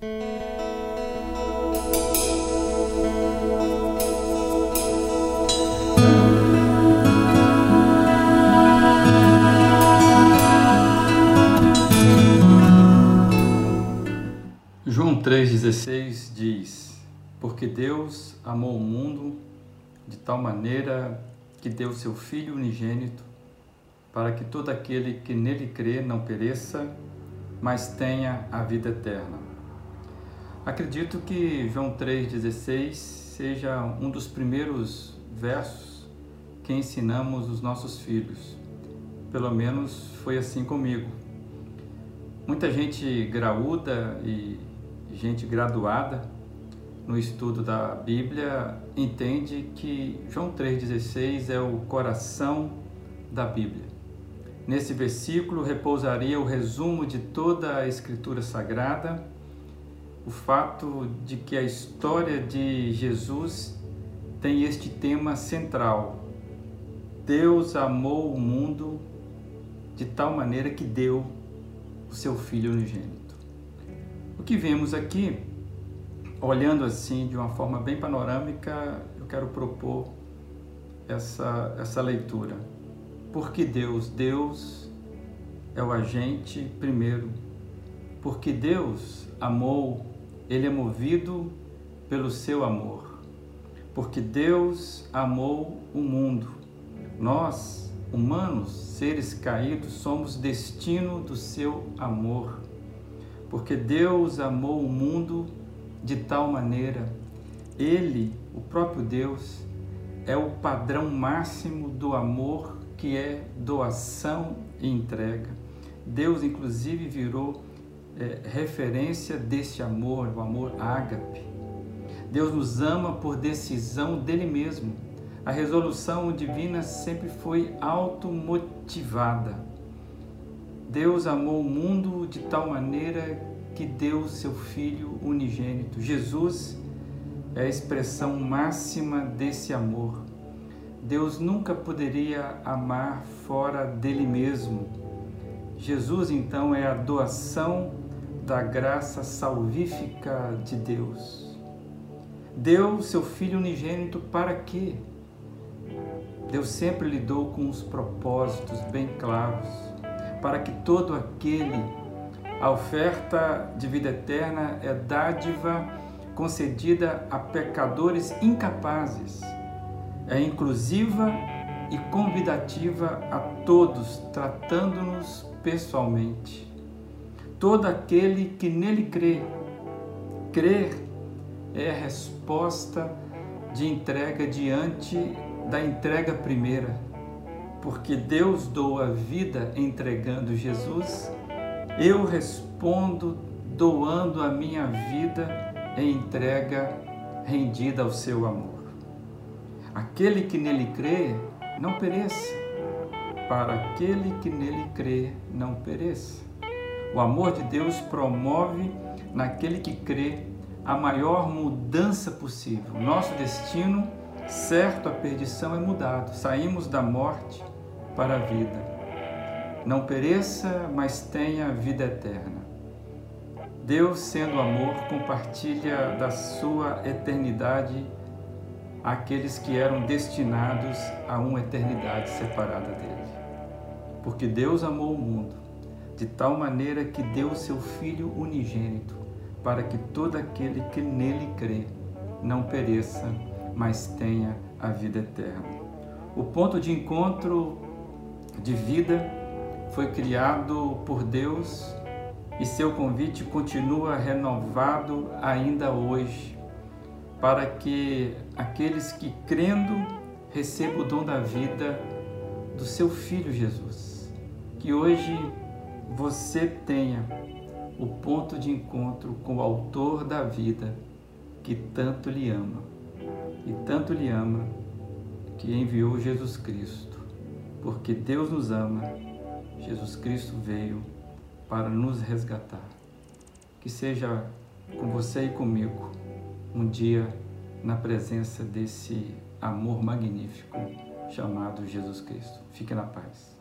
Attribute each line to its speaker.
Speaker 1: João 3,16 diz: Porque Deus amou o mundo de tal maneira que deu seu Filho unigênito, para que todo aquele que nele crê não pereça, mas tenha a vida eterna. Acredito que João 3,16 seja um dos primeiros versos que ensinamos os nossos filhos. Pelo menos foi assim comigo. Muita gente graúda e gente graduada no estudo da Bíblia entende que João 3,16 é o coração da Bíblia. Nesse versículo repousaria o resumo de toda a Escritura Sagrada, o fato de que a história de Jesus tem este tema central. Deus amou o mundo de tal maneira que deu o seu Filho unigênito. O que vemos aqui, olhando assim de uma forma bem panorâmica, eu quero propor essa, essa leitura. Porque Deus, Deus é o agente primeiro. Porque Deus amou, Ele é movido pelo seu amor. Porque Deus amou o mundo. Nós, humanos, seres caídos, somos destino do seu amor. Porque Deus amou o mundo de tal maneira, Ele, o próprio Deus, é o padrão máximo do amor que é doação e entrega. Deus, inclusive, virou é, referência desse amor, o amor ágape. Deus nos ama por decisão dele mesmo. A resolução divina sempre foi automotivada. Deus amou o mundo de tal maneira que deu seu Filho unigênito. Jesus é a expressão máxima desse amor. Deus nunca poderia amar fora dele mesmo. Jesus, então, é a doação da graça salvífica de Deus. Deu seu Filho unigênito para quê? Deus sempre lidou com os propósitos bem claros, para que todo aquele, a oferta de vida eterna é dádiva concedida a pecadores incapazes é inclusiva e convidativa a todos, tratando-nos pessoalmente. Todo aquele que nele crê, crer é a resposta de entrega diante da entrega primeira, porque Deus doa a vida entregando Jesus, eu respondo doando a minha vida em entrega rendida ao seu amor. Aquele que nele crê, não pereça. Para aquele que nele crê, não pereça. O amor de Deus promove naquele que crê a maior mudança possível. Nosso destino, certo, a perdição é mudado. Saímos da morte para a vida. Não pereça, mas tenha vida eterna. Deus, sendo amor, compartilha da sua eternidade aqueles que eram destinados a uma eternidade separada dele. Porque Deus amou o mundo de tal maneira que deu o seu Filho unigênito, para que todo aquele que nele crê não pereça, mas tenha a vida eterna. O ponto de encontro de vida foi criado por Deus e seu convite continua renovado ainda hoje para que aqueles que crendo recebam o dom da vida do seu Filho Jesus. Que hoje você tenha o ponto de encontro com o Autor da vida que tanto lhe ama e tanto lhe ama que enviou Jesus Cristo. Porque Deus nos ama, Jesus Cristo veio para nos resgatar. Que seja com você e comigo um dia na presença desse amor magnífico chamado Jesus Cristo. Fique na paz.